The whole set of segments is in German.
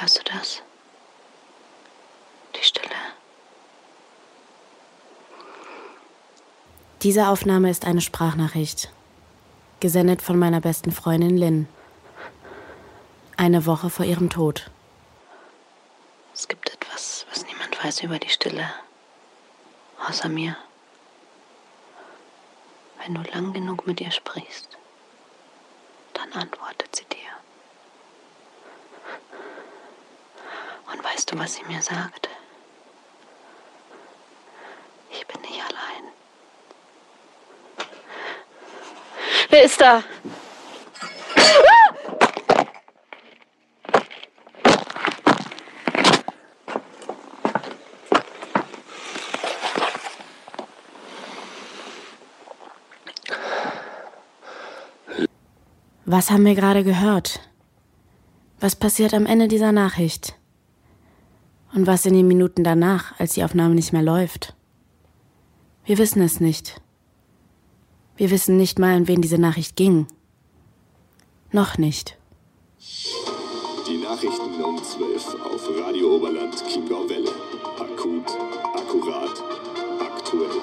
Hörst du das? Die Stille. Diese Aufnahme ist eine Sprachnachricht, gesendet von meiner besten Freundin Lynn. Eine Woche vor ihrem Tod. Es gibt etwas, was niemand weiß über die Stille. Außer mir. Wenn du lang genug mit ihr sprichst, dann antwortet sie dir. Und weißt du, was sie mir sagt? Ich bin nicht allein. Wer ist da? Was haben wir gerade gehört? Was passiert am Ende dieser Nachricht? Und was in den Minuten danach, als die Aufnahme nicht mehr läuft? Wir wissen es nicht. Wir wissen nicht mal, an wen diese Nachricht ging. Noch nicht. Die Nachrichten um 12 auf Radio Oberland Chiemgau Welle. Akut, akkurat, aktuell.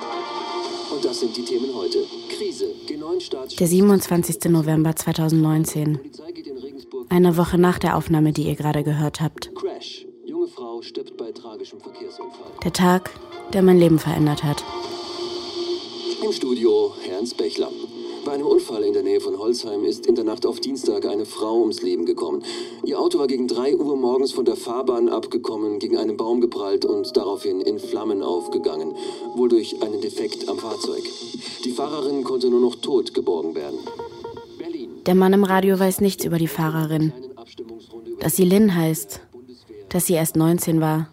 Und das sind die Themen heute. Krise. G9 Staats Der 27. November 2019. Polizei geht in Regensburg. Eine Woche nach der Aufnahme, die ihr gerade gehört habt. Crash. Frau stirbt bei tragischem Verkehrsunfall. Der Tag, der mein Leben verändert hat. Im Studio Ernst Bechler. Bei einem Unfall in der Nähe von Holzheim ist in der Nacht auf Dienstag eine Frau ums Leben gekommen. Ihr Auto war gegen 3 Uhr morgens von der Fahrbahn abgekommen, gegen einen Baum geprallt und daraufhin in Flammen aufgegangen. Wohl durch einen Defekt am Fahrzeug. Die Fahrerin konnte nur noch tot geborgen werden. Der Mann im Radio weiß nichts über die Fahrerin. Dass sie Lynn heißt. Dass sie erst 19 war.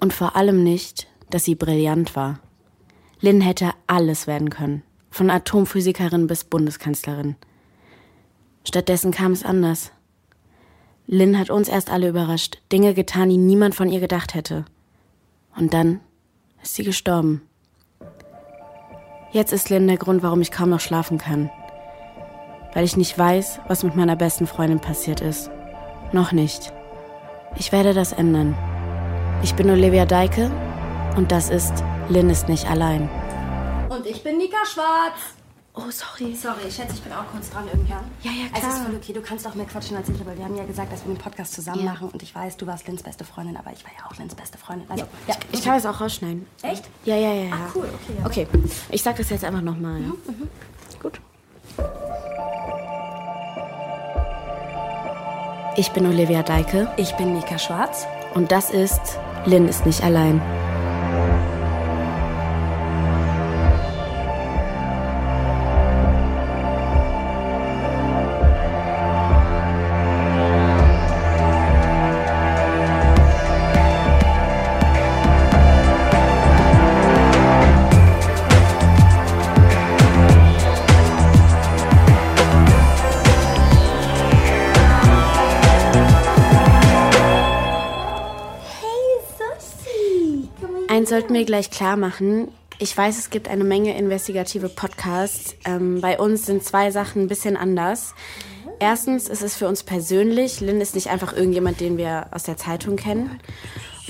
Und vor allem nicht, dass sie brillant war. Lynn hätte alles werden können. Von Atomphysikerin bis Bundeskanzlerin. Stattdessen kam es anders. Lynn hat uns erst alle überrascht, Dinge getan, die niemand von ihr gedacht hätte. Und dann ist sie gestorben. Jetzt ist Lynn der Grund, warum ich kaum noch schlafen kann. Weil ich nicht weiß, was mit meiner besten Freundin passiert ist. Noch nicht. Ich werde das ändern. Ich bin Olivia Deike und das ist Lynn ist nicht allein. Und ich bin Nika Schwarz. Oh, sorry. Sorry, ich schätze, ich bin auch kurz dran irgendwann. Ja, ja, Es klar. ist voll okay, du kannst auch mehr quatschen als ich, weil wir haben ja gesagt, dass wir den Podcast zusammen Ja. machen. Und ich weiß, du warst Lins beste Freundin, aber ich war ja auch Lins beste Freundin. Also, ja. Ich kann es auch rausschneiden. Echt? Ja, ja, ja. ja. Ah, cool, okay, ja. Okay, ich sag das jetzt einfach nochmal. Ja? Gut. Ich bin Olivia Deike Ich bin Nika Schwarz. und das ist Lynn ist nicht allein. Sollten wir gleich klar machen. Ich weiß, es gibt eine Menge investigative Podcasts. Ähm, bei uns sind zwei Sachen ein bisschen anders. Erstens ist es für uns persönlich. Lynn ist nicht einfach irgendjemand, den wir aus der Zeitung kennen.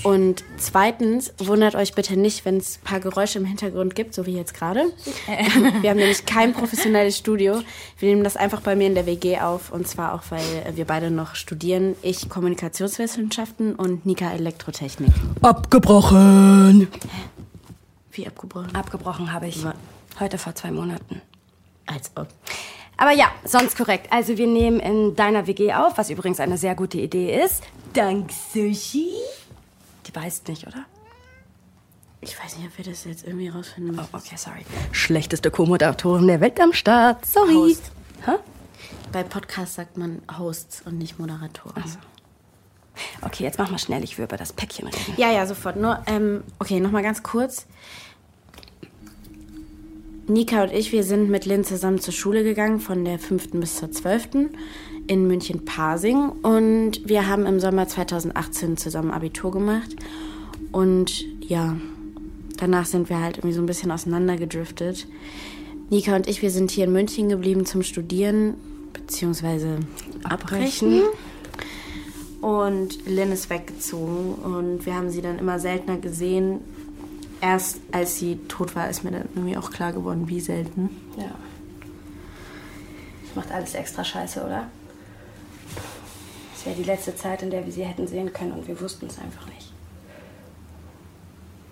Und zweitens, wundert euch bitte nicht, wenn es ein paar Geräusche im Hintergrund gibt, so wie jetzt gerade. Wir haben nämlich kein professionelles Studio. Wir nehmen das einfach bei mir in der WG auf. Und zwar auch, weil wir beide noch studieren. Ich Kommunikationswissenschaften und Nika Elektrotechnik. Abgebrochen. Wie abgebrochen? Abgebrochen habe ich heute vor zwei Monaten. Als ob. Aber ja, sonst korrekt. Also wir nehmen in deiner WG auf, was übrigens eine sehr gute Idee ist. Dank Sushi. Die weißt nicht, oder? Ich weiß nicht, ob wir das jetzt irgendwie rausfinden Oh, müssen. okay, sorry. Schlechteste Co-Moderatorin der Welt am Start. Sorry. Host. Hä? Bei Podcasts sagt man Hosts und nicht Moderatoren. Okay, jetzt mach mal schnell. Ich will über das Päckchen reden. Ja, ja, sofort. Nur, ähm, okay, nochmal ganz kurz. Nika und ich, wir sind mit Lynn zusammen zur Schule gegangen, von der 5. bis zur 12. in München-Pasing. Und wir haben im Sommer 2018 zusammen Abitur gemacht. Und ja, danach sind wir halt irgendwie so ein bisschen auseinandergedriftet. Nika und ich, wir sind hier in München geblieben zum Studieren, beziehungsweise abbrechen. Und Lynn ist weggezogen und wir haben sie dann immer seltener gesehen. Erst als sie tot war, ist mir dann irgendwie auch klar geworden, wie selten. Ja. Das macht alles extra scheiße, oder? Wäre die letzte Zeit, in der wir sie hätten sehen können und wir wussten es einfach nicht.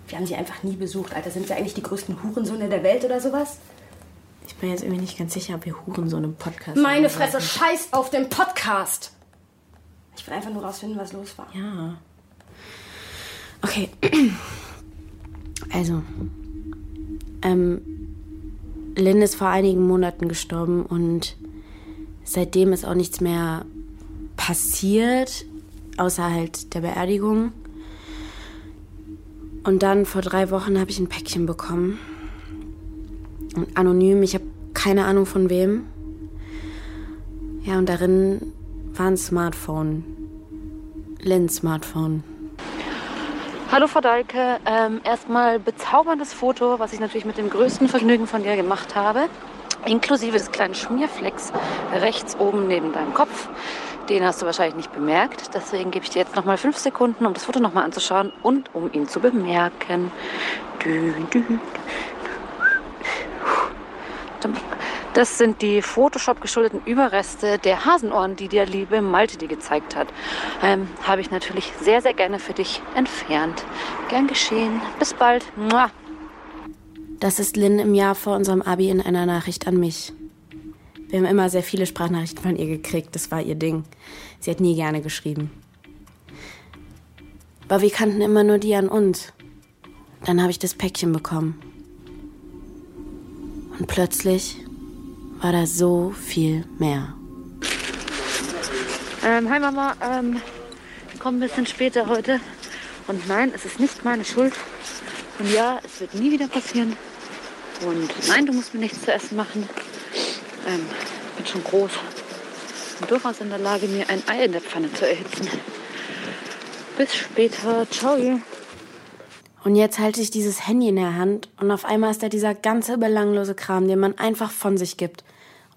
Wir haben sie einfach nie besucht, Alter. Sind wir eigentlich die größten Hurensöhne der Welt oder sowas? Ich bin jetzt irgendwie nicht ganz sicher, ob wir Huren so einem Podcast Meine Fresse, scheiß auf den Podcast! Ich will einfach nur rausfinden, was los war. Ja. Okay. Also, ähm, Lynn ist vor einigen Monaten gestorben und seitdem ist auch nichts mehr passiert, außer halt der Beerdigung. Und dann vor drei Wochen habe ich ein Päckchen bekommen. Anonym, ich habe keine Ahnung von wem. Ja, und darin war ein Smartphone. Lynn's Smartphone. Hallo Frau Dahlke, ähm, erstmal bezauberndes Foto, was ich natürlich mit dem größten Vergnügen von dir gemacht habe. Inklusive des kleinen Schmierflecks rechts oben neben deinem Kopf. Den hast du wahrscheinlich nicht bemerkt. Deswegen gebe ich dir jetzt nochmal fünf Sekunden, um das Foto nochmal anzuschauen und um ihn zu bemerken. Das sind die Photoshop geschuldeten Überreste der Hasenohren, die dir liebe Malte dir gezeigt hat. Ähm, Habe ich natürlich sehr, sehr gerne für dich entfernt. Gern geschehen. Bis bald. Das ist Lynn im Jahr vor unserem Abi in einer Nachricht an mich. Wir haben immer sehr viele Sprachnachrichten von ihr gekriegt, das war ihr Ding. Sie hat nie gerne geschrieben. Aber wir kannten immer nur die an uns. Dann habe ich das Päckchen bekommen. Und plötzlich war da so viel mehr. Ähm, hi Mama, ähm, ich komme ein bisschen später heute. Und nein, es ist nicht meine Schuld. Und ja, es wird nie wieder passieren. Und nein, du musst mir nichts zu essen machen. Ähm, bin schon groß und durchaus in der Lage, mir ein Ei in der Pfanne zu erhitzen. Bis später. Ciao. Und jetzt halte ich dieses Handy in der Hand und auf einmal ist da dieser ganze belanglose Kram, den man einfach von sich gibt,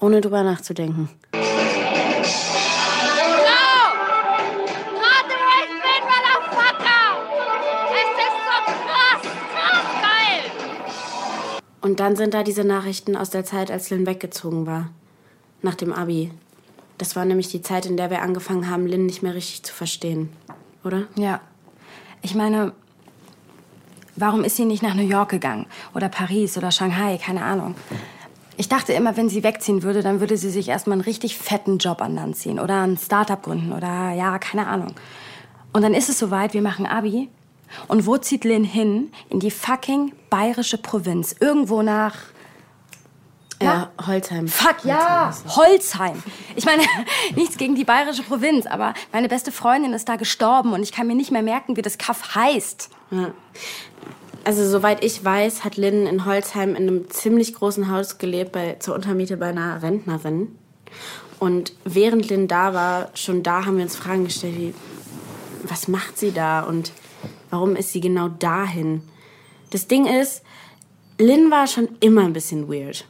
ohne drüber nachzudenken. Und dann sind da diese Nachrichten aus der Zeit, als Lynn weggezogen war. Nach dem Abi. Das war nämlich die Zeit, in der wir angefangen haben, Lynn nicht mehr richtig zu verstehen. Oder? Ja. Ich meine, warum ist sie nicht nach New York gegangen? Oder Paris oder Shanghai, keine Ahnung. Ich dachte immer, wenn sie wegziehen würde, dann würde sie sich erstmal einen richtig fetten Job an Land ziehen oder ein Startup gründen oder ja, keine Ahnung. Und dann ist es soweit, wir machen Abi. Und wo zieht Lynn hin? In die fucking bayerische Provinz. Irgendwo nach. Ja, Holzheim. Fuck, ja, Holzheim. Ich meine, nichts gegen die bayerische Provinz, aber meine beste Freundin ist da gestorben und ich kann mir nicht mehr merken, wie das Kaff heißt. Ja. Also, soweit ich weiß, hat Lynn in Holzheim in einem ziemlich großen Haus gelebt, bei, zur Untermiete bei einer Rentnerin. Und während Lynn da war, schon da haben wir uns Fragen gestellt, wie, was macht sie da und warum ist sie genau dahin? Das Ding ist, Lynn war schon immer ein bisschen weird.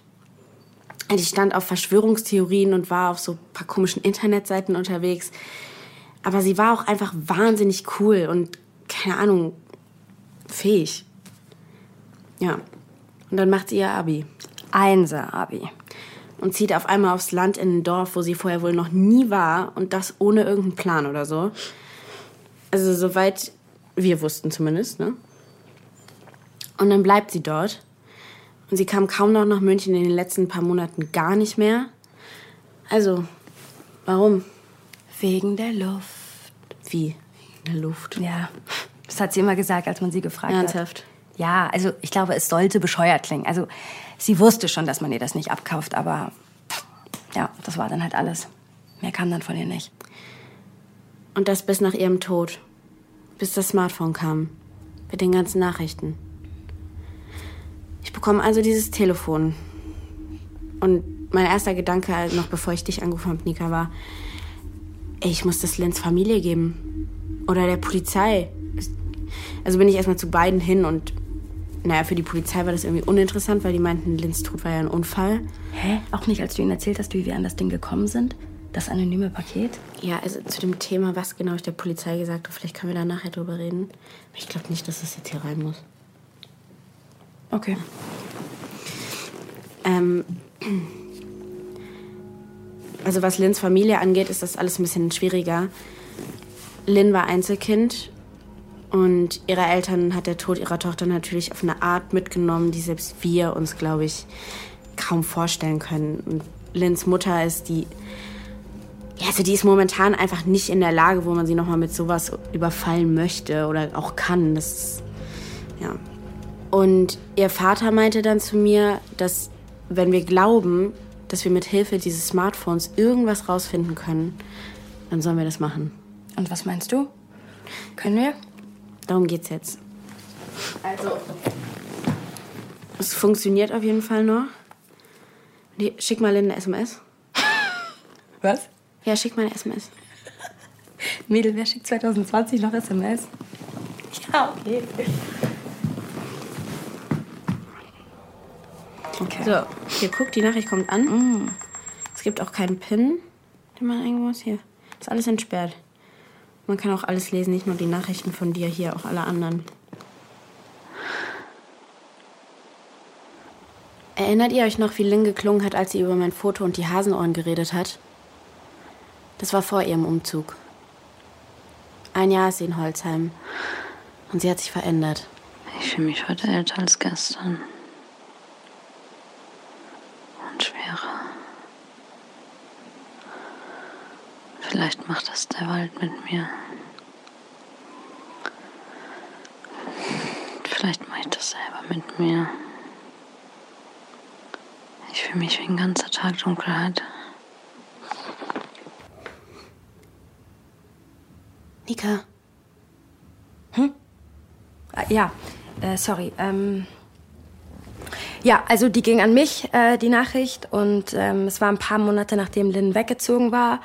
Die stand auf Verschwörungstheorien und war auf so ein paar komischen Internetseiten unterwegs. Aber sie war auch einfach wahnsinnig cool und, keine Ahnung, fähig. Ja. Und dann macht sie ihr Abi. Einser Abi. Und zieht auf einmal aufs Land in ein Dorf, wo sie vorher wohl noch nie war und das ohne irgendeinen Plan oder so. Also soweit wir wussten zumindest, ne? Und dann bleibt sie dort. Und sie kam kaum noch nach München in den letzten paar Monaten gar nicht mehr. Also, warum? Wegen der Luft. Wie? In der Luft. Ja, das hat sie immer gesagt, als man sie gefragt Ernsthaft? hat. Ja, also ich glaube, es sollte bescheuert klingen. Also sie wusste schon, dass man ihr das nicht abkauft, aber ja, das war dann halt alles. Mehr kam dann von ihr nicht. Und das bis nach ihrem Tod. Bis das Smartphone kam. Mit den ganzen Nachrichten. Ich bekomme also dieses Telefon. Und mein erster Gedanke, halt noch bevor ich dich angerufen habe, Nika, war, ey, ich muss das Lenz Familie geben. Oder der Polizei. Also bin ich erstmal zu beiden hin und naja, für die Polizei war das irgendwie uninteressant, weil die meinten, Lins Tod war ja ein Unfall. Hä? Auch nicht, als du ihnen erzählt hast, wie wir an das Ding gekommen sind? Das anonyme Paket? Ja, also zu dem Thema, was genau ich der Polizei gesagt habe, vielleicht können wir da nachher drüber reden. Ich glaube nicht, dass das jetzt hier rein muss. Okay. Ähm, also was Lynns Familie angeht, ist das alles ein bisschen schwieriger. Lynn war Einzelkind und ihre Eltern hat der Tod ihrer Tochter natürlich auf eine Art mitgenommen, die selbst wir uns, glaube ich, kaum vorstellen können. Und Lynns Mutter ist die, ja, also die ist momentan einfach nicht in der Lage, wo man sie nochmal mit sowas überfallen möchte oder auch kann. Das ist, ja. Und ihr Vater meinte dann zu mir, dass wenn wir glauben, dass wir mit Hilfe dieses Smartphones irgendwas rausfinden können, dann sollen wir das machen. Und was meinst du? Können wir? Darum geht's jetzt. Also, es funktioniert auf jeden Fall noch. Die, schick mal eine SMS. Was? Ja, schick mal eine SMS. Mädel, wer schickt 2020 noch SMS? Ja, okay. Okay. So, hier guck, die Nachricht kommt an. Es gibt auch keinen PIN, den man eingeben muss. Hier ist alles entsperrt. Man kann auch alles lesen, nicht nur die Nachrichten von dir, hier auch alle anderen. Erinnert ihr euch noch, wie Lynn geklungen hat, als sie über mein Foto und die Hasenohren geredet hat? Das war vor ihrem Umzug. Ein Jahr ist sie in Holzheim. Und sie hat sich verändert. Ich fühle mich heute älter als gestern. Und schwerer. Vielleicht macht das der Wald mit mir. Vielleicht mache ich das selber mit mir. Ich fühle mich wie ein ganzer Tag Dunkelheit. Nika, Ah, Ja, äh, sorry. Ähm, ja, also die ging an mich, äh, die Nachricht. Und ähm, es war ein paar Monate, nachdem Lynn weggezogen war.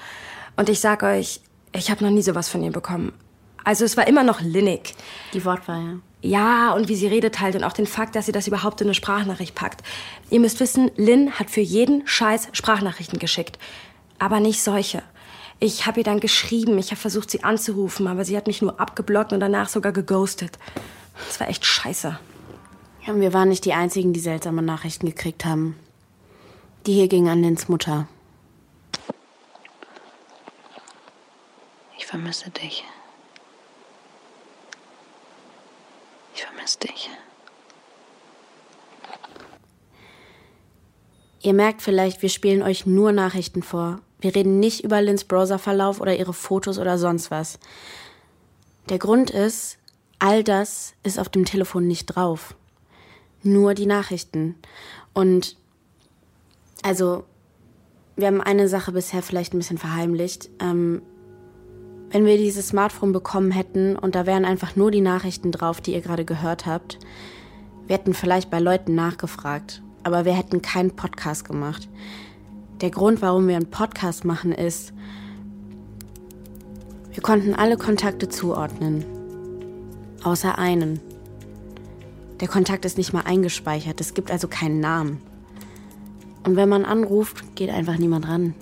Und ich sag euch, ich habe noch nie sowas von ihr bekommen. Also es war immer noch Linnig. die Wortwahl, ja. Ja, und wie sie redet halt und auch den Fakt, dass sie das überhaupt in eine Sprachnachricht packt. Ihr müsst wissen, Lynn hat für jeden Scheiß Sprachnachrichten geschickt. Aber nicht solche. Ich habe ihr dann geschrieben, ich habe versucht, sie anzurufen, aber sie hat mich nur abgeblockt und danach sogar geghostet. Das war echt scheiße. Ja, und wir waren nicht die Einzigen, die seltsame Nachrichten gekriegt haben. Die hier ging an Lynns Mutter. Ich vermisse dich. Ich vermisse dich. Ihr merkt vielleicht, wir spielen euch nur Nachrichten vor. Wir reden nicht über Lynns Browserverlauf oder ihre Fotos oder sonst was. Der Grund ist, all das ist auf dem Telefon nicht drauf. Nur die Nachrichten. Und also, wir haben eine Sache bisher vielleicht ein bisschen verheimlicht. Ähm, wenn wir dieses Smartphone bekommen hätten und da wären einfach nur die Nachrichten drauf, die ihr gerade gehört habt, wir hätten vielleicht bei Leuten nachgefragt, aber wir hätten keinen Podcast gemacht. Der Grund, warum wir einen Podcast machen, ist, wir konnten alle Kontakte zuordnen. Außer einen. Der Kontakt ist nicht mal eingespeichert, es gibt also keinen Namen. Und wenn man anruft, geht einfach niemand ran.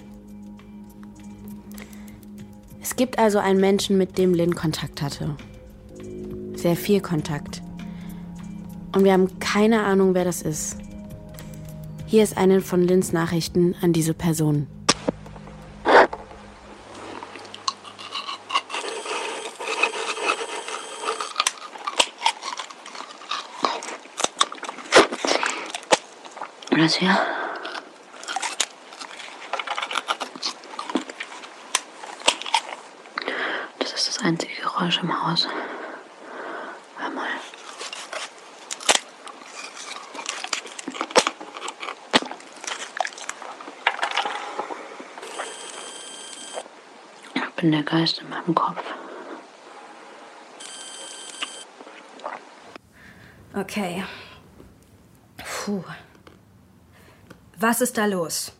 Es gibt also einen Menschen, mit dem Lynn Kontakt hatte. Sehr viel Kontakt. Und wir haben keine Ahnung, wer das ist. Hier ist eine von Lynns Nachrichten an diese Person. Das hier? Das ist das einzige Geräusch im Haus. Hör mal. Ich bin der Geist in meinem Kopf. Okay. Puh. Was ist da los?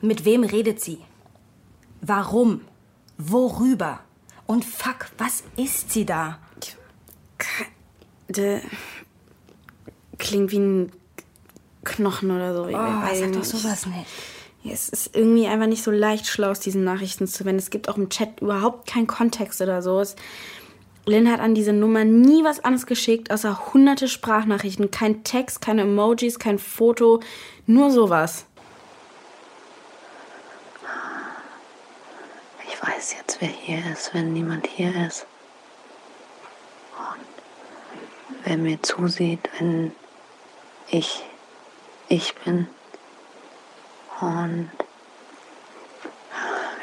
Mit wem redet sie? Warum? Worüber? Und fuck, was ist sie da? Der klingt wie ein Knochen oder so. Ich Oh, weiß sag doch sowas nicht. Es ist irgendwie einfach nicht so leicht, schlau aus diesen Nachrichten zu werden. Es gibt auch im Chat überhaupt keinen Kontext oder so. Es, Lynn hat an diese Nummer nie was anderes geschickt, außer hunderte Sprachnachrichten. Kein Text, keine Emojis, kein Foto, nur sowas. Ich weiß jetzt, wer hier ist, wenn niemand hier ist. Und wer mir zusieht, wenn ich ich bin. Und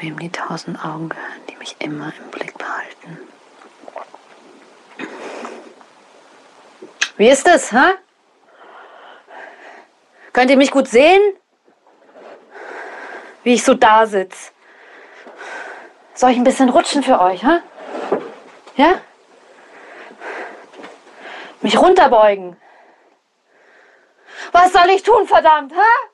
wem die tausend Augen gehören, die mich immer im Blick behalten. Wie ist es, hä? Könnt ihr mich gut sehen? Wie ich so da sitz. Soll ich ein bisschen rutschen für euch, hä? Ja? Mich runterbeugen. Was soll ich tun, verdammt, hä?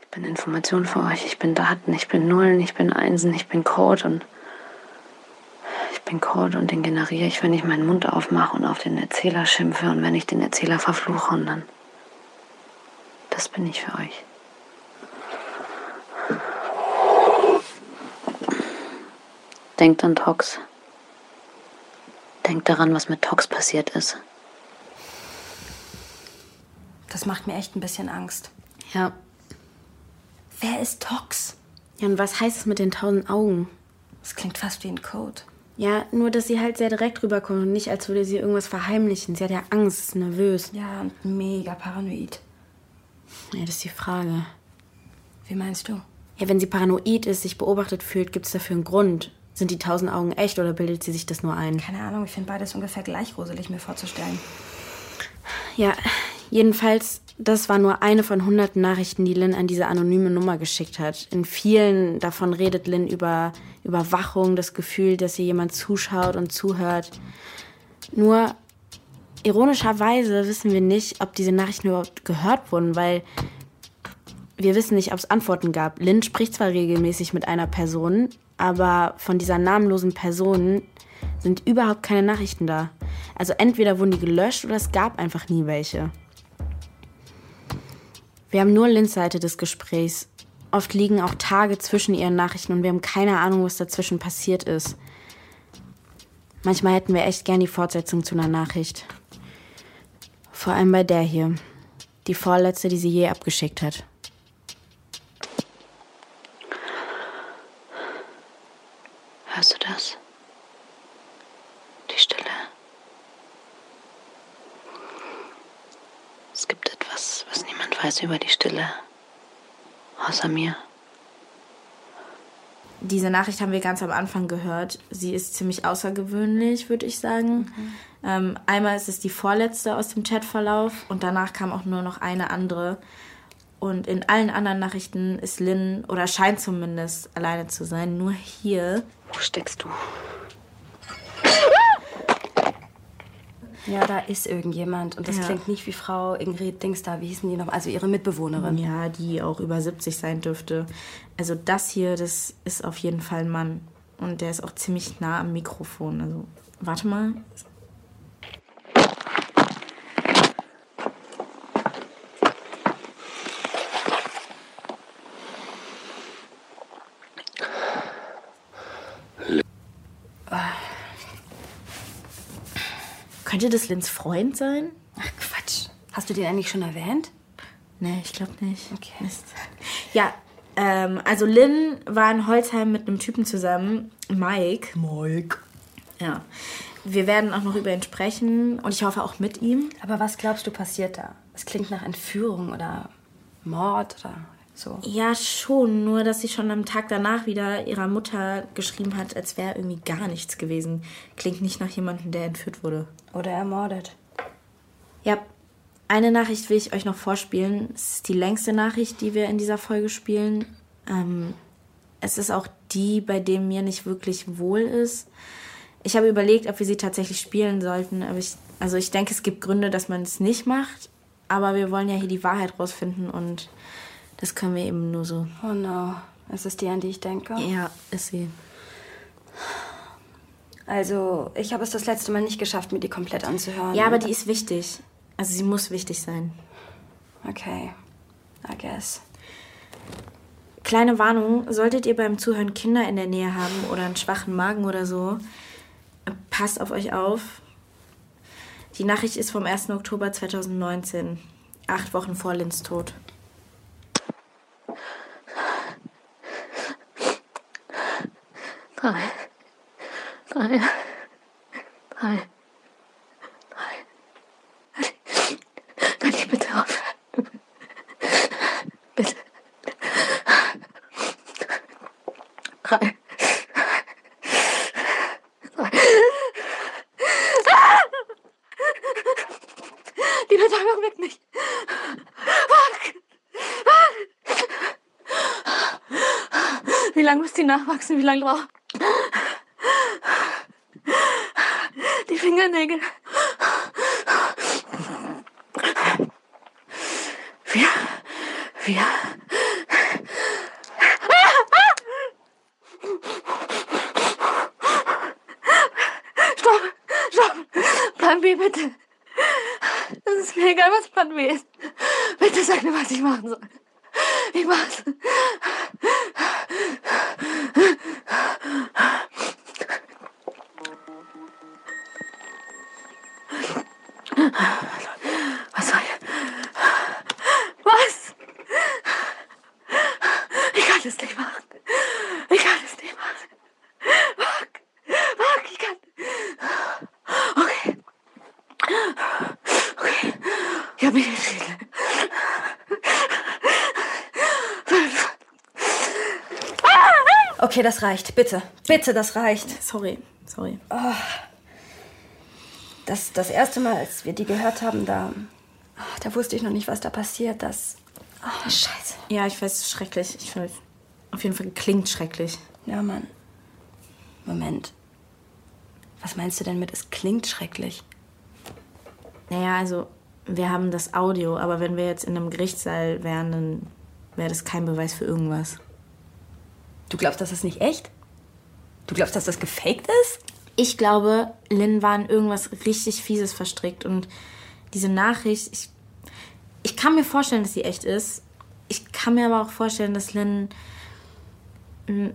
Ich bin Information für euch. Ich bin Daten, ich bin Nullen, ich bin Einsen, ich bin Code und ich bin Code und den generiere ich, wenn ich meinen Mund aufmache und auf den Erzähler schimpfe und wenn ich den Erzähler verfluche und dann. Das bin ich für euch. Denkt an Tox. Denkt daran, was mit Tox passiert ist. Das macht mir echt ein bisschen Angst. Ja. Wer ist Tox? Ja, und was heißt es mit den tausend Augen? Das klingt fast wie ein Code. Ja, nur dass sie halt sehr direkt rüberkommt und nicht, als würde sie irgendwas verheimlichen. Sie hat ja Angst, ist nervös. Ja, und mega paranoid. Ja, das ist die Frage. Wie meinst du? Ja, wenn sie paranoid ist, sich beobachtet fühlt, gibt es dafür einen Grund. Sind die tausend Augen echt oder bildet sie sich das nur ein? Keine Ahnung, ich finde beides ungefähr gleich gruselig mir vorzustellen. Ja, jedenfalls, das war nur eine von hunderten Nachrichten, die Lynn an diese anonyme Nummer geschickt hat. In vielen davon redet Lynn über Überwachung, das Gefühl, dass ihr jemand zuschaut und zuhört. Nur ironischerweise wissen wir nicht, ob diese Nachrichten überhaupt gehört wurden, weil wir wissen nicht, ob es Antworten gab. Lynn spricht zwar regelmäßig mit einer Person, aber von dieser namenlosen Person sind überhaupt keine Nachrichten da. Also entweder wurden die gelöscht oder es gab einfach nie welche. Wir haben nur Lynns Seite des Gesprächs. Oft liegen auch Tage zwischen ihren Nachrichten und wir haben keine Ahnung, was dazwischen passiert ist. Manchmal hätten wir echt gern die Fortsetzung zu einer Nachricht. Vor allem bei der hier. Die vorletzte, die sie je abgeschickt hat. Hörst du das? Die Stille. Es gibt etwas, weiß über die Stille. Außer mir. Diese Nachricht haben wir ganz am Anfang gehört. Sie ist ziemlich außergewöhnlich, würde ich sagen. Ähm, einmal ist es die vorletzte aus dem Chatverlauf und danach kam auch nur noch eine andere. Und in allen anderen Nachrichten ist Lynn, oder scheint zumindest, alleine zu sein. Nur hier. Wo steckst du? Ja, da ist irgendjemand. Und das Ja. klingt nicht wie Frau Ingrid Dings da. Wie hießen die noch? Also ihre Mitbewohnerin. Ja, die auch über 70 sein dürfte. Also das hier, das ist auf jeden Fall ein Mann. Und der ist auch ziemlich nah am Mikrofon. Also, warte mal. Könnte das Lins Freund sein? Ach Quatsch. Hast du den eigentlich schon erwähnt? Nee, ich glaube nicht. Okay. Mist. Ja, ähm, also Lynn war in Holzheim mit einem Typen zusammen, Mike. Mike. Ja. Wir werden auch noch über ihn sprechen und ich hoffe auch mit ihm. Aber was glaubst du passiert da? Es klingt nach Entführung oder Mord oder so. Ja, schon, nur dass sie schon am Tag danach wieder ihrer Mutter geschrieben hat, als wäre irgendwie gar nichts gewesen. Klingt nicht nach jemandem, der entführt wurde. Oder ermordet. Ja, eine Nachricht will ich euch noch vorspielen. Es ist die längste Nachricht, die wir in dieser Folge spielen. Ähm, es ist auch die, bei dem mir nicht wirklich wohl ist. Ich habe überlegt, ob wir sie tatsächlich spielen sollten. Aber ich, also ich denke, es gibt Gründe, dass man es nicht macht. Aber wir wollen ja hier die Wahrheit rausfinden und das können wir eben nur so. Oh no. Ist es die, an die ich denke? Ja, ist sie. Also, ich habe es das letzte Mal nicht geschafft, mir die komplett anzuhören. Ja, aber die ist wichtig. Also sie muss wichtig sein. Okay, I guess. Kleine Warnung, solltet ihr beim Zuhören Kinder in der Nähe haben oder einen schwachen Magen oder so, passt auf euch auf. Die Nachricht ist vom 1. Oktober 2019, acht Wochen vor Lins Tod. Drei. Drei. Drei. Drei. Kann ich bitte aufhören? Bitte. Drei. Drei. Die Betäubung nicht. Fuck. Wie lange muss die nachwachsen? Wie lange braucht? Die Fingernägel. Wir. Wir. Stopp! Stopp! Plan B, bitte! Das ist mir egal, was Plan B ist. Bitte sag mir, was ich machen soll. Ich mach's. Was soll ich? Was? Ich kann es nicht machen. Ich kann es nicht machen. Fuck. Fuck, ich kann. Okay. Okay. Ich hab mich entschieden. Fünf. Okay, das reicht. Bitte. Bitte, das reicht. Sorry, sorry. Das, das erste Mal, als wir die gehört haben, da, da wusste ich noch nicht, was da passiert. Das. Oh, Scheiße. Ja, ich weiß, es ist schrecklich. Ich finde, auf jeden Fall klingt schrecklich. Ja, Mann. Moment. Was meinst du denn mit, es klingt schrecklich? Naja, also, wir haben das Audio, aber wenn wir jetzt in einem Gerichtssaal wären, dann wäre das kein Beweis für irgendwas. Du glaubst, das ist nicht echt? Du glaubst, dass das gefaked ist? Ich glaube, Lynn war in irgendwas richtig Fieses verstrickt und diese Nachricht, ich, ich kann mir vorstellen, dass sie echt ist. Ich kann mir aber auch vorstellen, dass Lynn mm,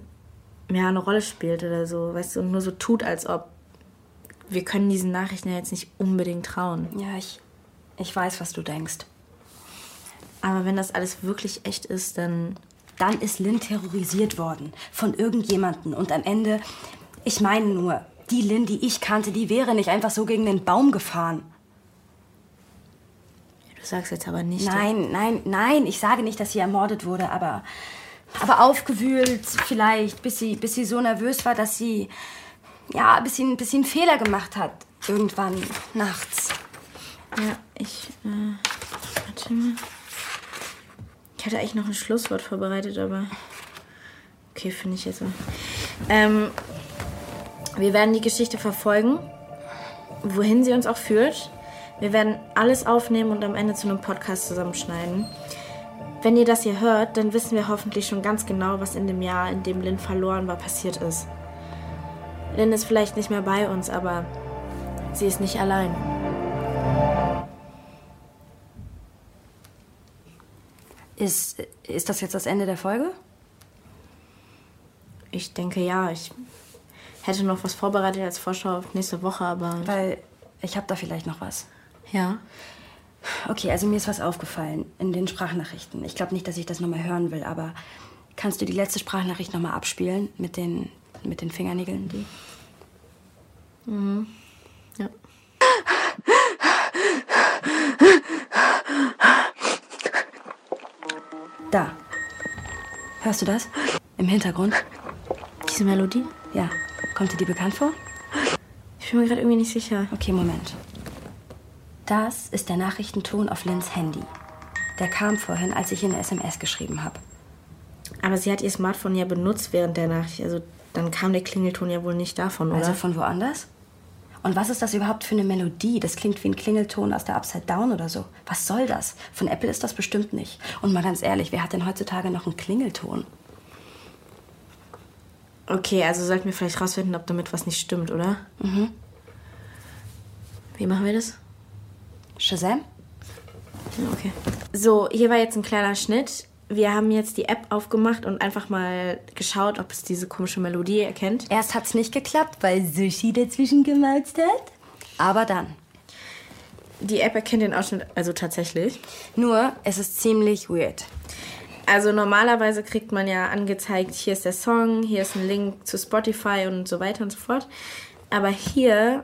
ja, eine Rolle spielt oder so, weißt du, und nur so tut, als ob. Wir können diesen Nachrichten ja jetzt nicht unbedingt trauen. Ja, ich, ich weiß, was du denkst. Aber wenn das alles wirklich echt ist, dann. Dann ist Lynn terrorisiert worden von irgendjemanden und am Ende, ich meine nur, die Lynn, die ich kannte, die wäre nicht einfach so gegen den Baum gefahren. Du sagst jetzt aber nicht. Nein, nein, nein, ich sage nicht, dass sie ermordet wurde, aber, aber aufgewühlt vielleicht, bis sie, bis sie so nervös war, dass sie, ja, bis sie, bis sie einen Fehler gemacht hat. Irgendwann nachts. Ja, ich. Äh, warte mal. Ich hatte eigentlich noch ein Schlusswort vorbereitet, aber. Okay, finde ich jetzt. so. Ähm, wir werden die Geschichte verfolgen, wohin sie uns auch führt. Wir werden alles aufnehmen und am Ende zu einem Podcast zusammenschneiden. Wenn ihr das hier hört, dann wissen wir hoffentlich schon ganz genau, was in dem Jahr, in dem Lynn verloren war, passiert ist. Lynn ist vielleicht nicht mehr bei uns, aber sie ist nicht allein. Ist, ist das jetzt das Ende der Folge? Ich denke ja. Ich hätte noch was vorbereitet als Vorschau auf nächste Woche, aber. Weil ich habe da vielleicht noch was. Ja. Okay, also mir ist was aufgefallen in den Sprachnachrichten. Ich glaube nicht, dass ich das nochmal hören will, aber kannst du die letzte Sprachnachricht nochmal abspielen mit den, mit den Fingernägeln? Die? Ja. Da. Hörst du das? Im Hintergrund? Diese Melodie? Ja. Kommt dir die bekannt vor? Ich bin mir gerade irgendwie nicht sicher. Okay, Moment. Das ist der Nachrichtenton auf Lynns Handy. Der kam vorhin, als ich ihr eine SMS geschrieben habe. Aber sie hat ihr Smartphone ja benutzt während der Nachricht. Also dann kam der Klingelton ja wohl nicht davon, oder? Also von woanders? Und was ist das überhaupt für eine Melodie? Das klingt wie ein Klingelton aus der Upside Down oder so. Was soll das? Von Apple ist das bestimmt nicht. Und mal ganz ehrlich, wer hat denn heutzutage noch einen Klingelton? Okay, also sollten wir vielleicht rausfinden, ob damit was nicht stimmt, oder? Mhm. Wie machen wir das? Shazam? Okay. So, hier war jetzt ein kleiner Schnitt. Wir haben jetzt die App aufgemacht und einfach mal geschaut, ob es diese komische Melodie erkennt. Erst hat's nicht geklappt, weil Sushi dazwischen gemauzt hat. Aber dann. Die App erkennt den Ausschnitt also tatsächlich. Nur, es ist ziemlich weird. Also normalerweise kriegt man ja angezeigt, hier ist der Song, hier ist ein Link zu Spotify und so weiter und so fort. Aber hier,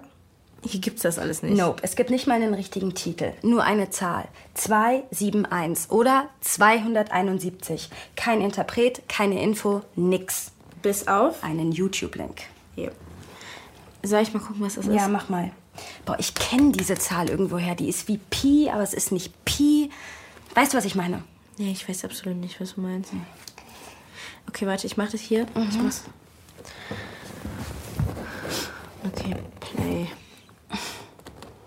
hier gibt's das alles nicht. Nope, es gibt nicht mal einen richtigen Titel. Nur eine Zahl. 271 oder 271. Kein Interpret, keine Info, nix. Bis auf? Einen YouTube-Link. Hier. Soll ich mal gucken, was das ist? Ja, mach mal. Boah, ich kenne diese Zahl irgendwoher. Die ist wie Pi, aber es ist nicht Pi. Weißt du, was ich meine? Nee, ich weiß absolut nicht, was du meinst. Okay, warte, ich mach das hier. Ich mach's. Okay, play.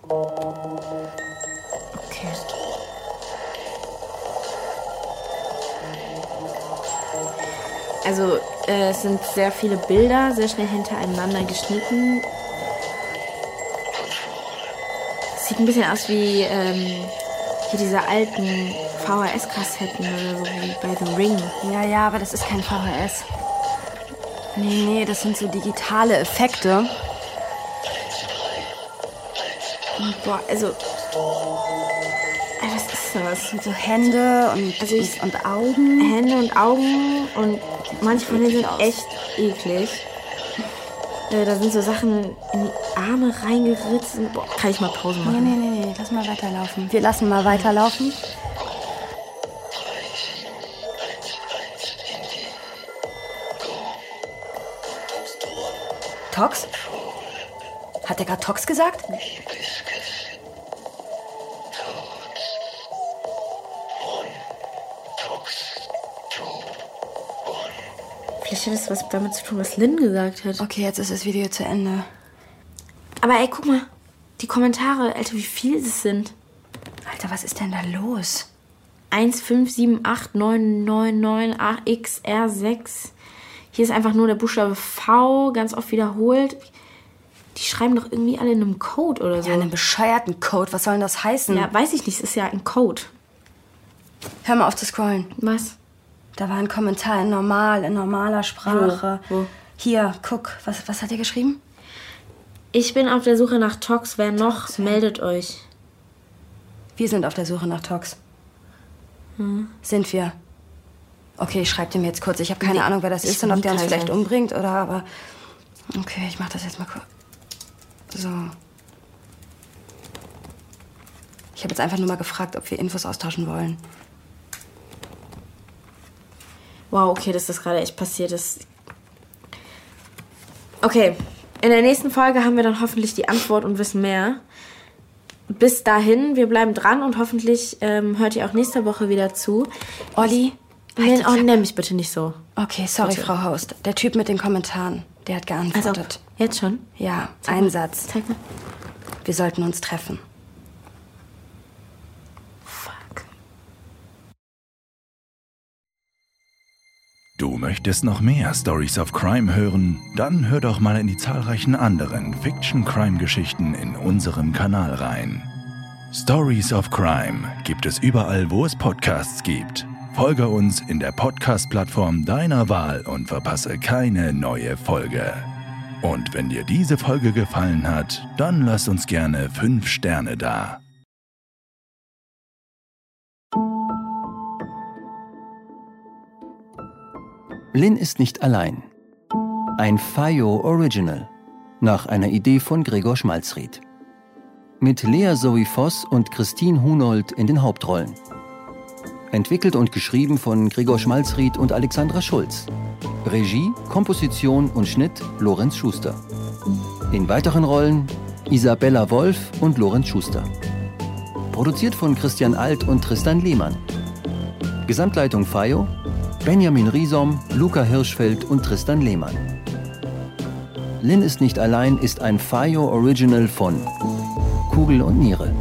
Okay. Also, äh, es sind sehr viele Bilder, sehr schnell hintereinander geschnitten. Sieht ein bisschen aus wie ähm, hier diese alten VHS-Kassetten oder so, wie bei The Ring. Ja, ja, aber das ist kein VHS. Nee, nee, das sind so digitale Effekte. Boah, also. Was ist das? Mit so Hände und, Also ich- und Augen. Hände und Augen und manche von denen sind echt eklig. Äh, da sind so Sachen in die Arme reingeritzt. und- Boah, kann ich mal Pause Nee, machen? nee, nee, nee, lass mal weiterlaufen. Wir lassen mal weiterlaufen. Tox? Hat der gerade Tox gesagt? Vielleicht hat es was damit zu tun, was Lynn gesagt hat. Okay, jetzt ist das Video zu Ende. Aber ey, guck mal. Die Kommentare, Alter, wie viel es sind. Alter, was ist denn da los? 1578999XR6. Hier ist einfach nur der Buchstabe V, ganz oft wiederholt. Die schreiben doch irgendwie alle in einem Code oder so. Ja, einen bescheuerten Code. Was soll denn das heißen? Ja, weiß ich nicht, es ist ja ein Code. Hör mal auf zu scrollen. Was? Da war ein Kommentar in normal, in normaler Sprache. Wo? Wo? Hier, guck, was, was hat er geschrieben? Ich bin auf der Suche nach Tox. Wer noch, meldet euch. Wir sind auf der Suche nach Tox. Sind wir. Okay, ich schreibe dem jetzt kurz. Ich habe keine Nee, Ahnung, wer das ist und ob der uns vielleicht halt. umbringt oder aber. Okay, ich mach das jetzt mal kurz. So. Ich habe jetzt einfach nur mal gefragt, ob wir Infos austauschen wollen. Wow, okay, dass das gerade echt passiert ist. Okay, in der nächsten Folge haben wir dann hoffentlich die Antwort und wissen mehr. Bis dahin, wir bleiben dran und hoffentlich ähm, hört ihr auch nächste Woche wieder zu. Olli? Nenn, oh, nenn mich bitte nicht so. Okay, sorry, Bitte. Frau Host. Der Typ mit den Kommentaren, der hat Also, geantwortet. jetzt schon? ja, Zeig ein mal. Satz. Zeig mal. Wir sollten uns treffen. Fuck. Du möchtest noch mehr Stories of Crime hören? Dann hör doch mal in die zahlreichen anderen Fiction-Crime-Geschichten in unserem Kanal rein. Stories of Crime gibt es überall, wo es Podcasts gibt. Folge uns in der Podcast-Plattform deiner Wahl und verpasse keine neue Folge. Und wenn dir diese Folge gefallen hat, dann lass uns gerne 5 Sterne da. Lynn ist nicht allein. Ein FIO Original nach einer Idee von Gregor Schmalzried. Mit Lea Zoe Voss und Christine Hunold in den Hauptrollen. Entwickelt und geschrieben von Gregor Schmalzried und Alexandra Schulz. Regie, Komposition und Schnitt Lorenz Schuster. In weiteren Rollen Isabella Wolf und Lorenz Schuster. Produziert von Christian Alt und Tristan Lehmann. Gesamtleitung FIO Benjamin Riesom, Luca Hirschfeld und Tristan Lehmann. Lynn ist nicht allein ist ein FIO Original von Kugel und Niere.